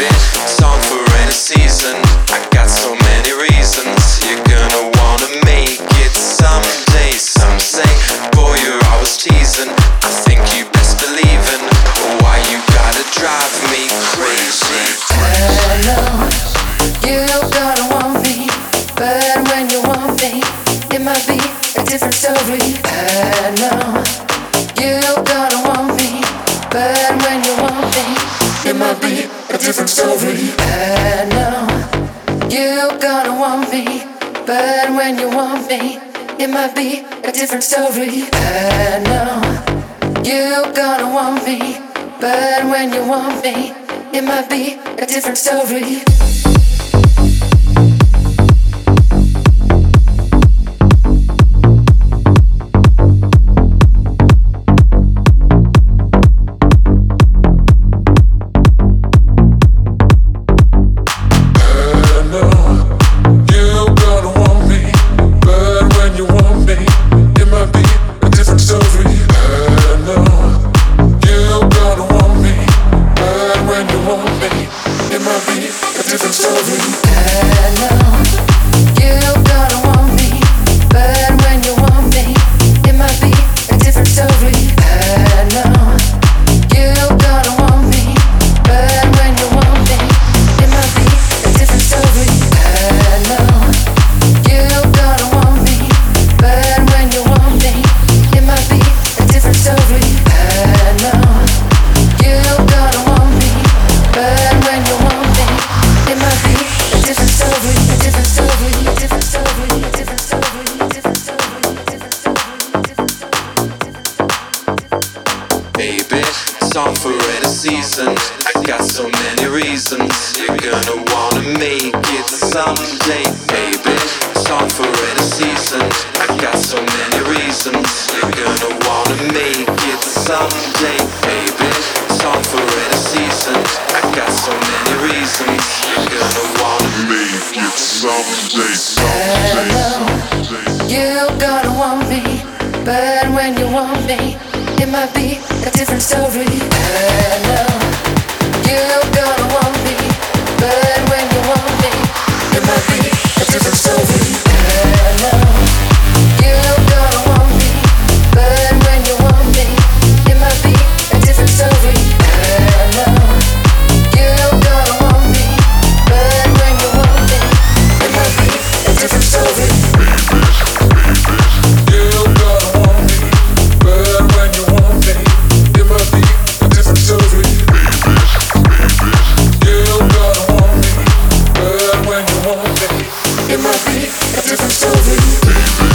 Baby, song for any season. I got so many reasons. You're gonna wanna make it someday. Some say, boy, you're always teasing. I think you best believe in why you gotta drive me crazy. Hello, you gotta want me, but when you want me, it might be a different story. Hello, you gotta want me, but when you want me, it might be a different story. Hello, you gonna want me, but when you want me, it might be a different story. Hello, you gonna want me, but when you want me, it might be a different story. Hello, song for any season. I got so many reasons. You're gonna wanna make it someday. Baby, song for any season. I got so many reasons. You're gonna wanna make it someday. Baby, song for any season. I got so many reasons. You're gonna wanna Make it someday, someday. You gotta want me, but when you want me, might be a different story. It might be a different story.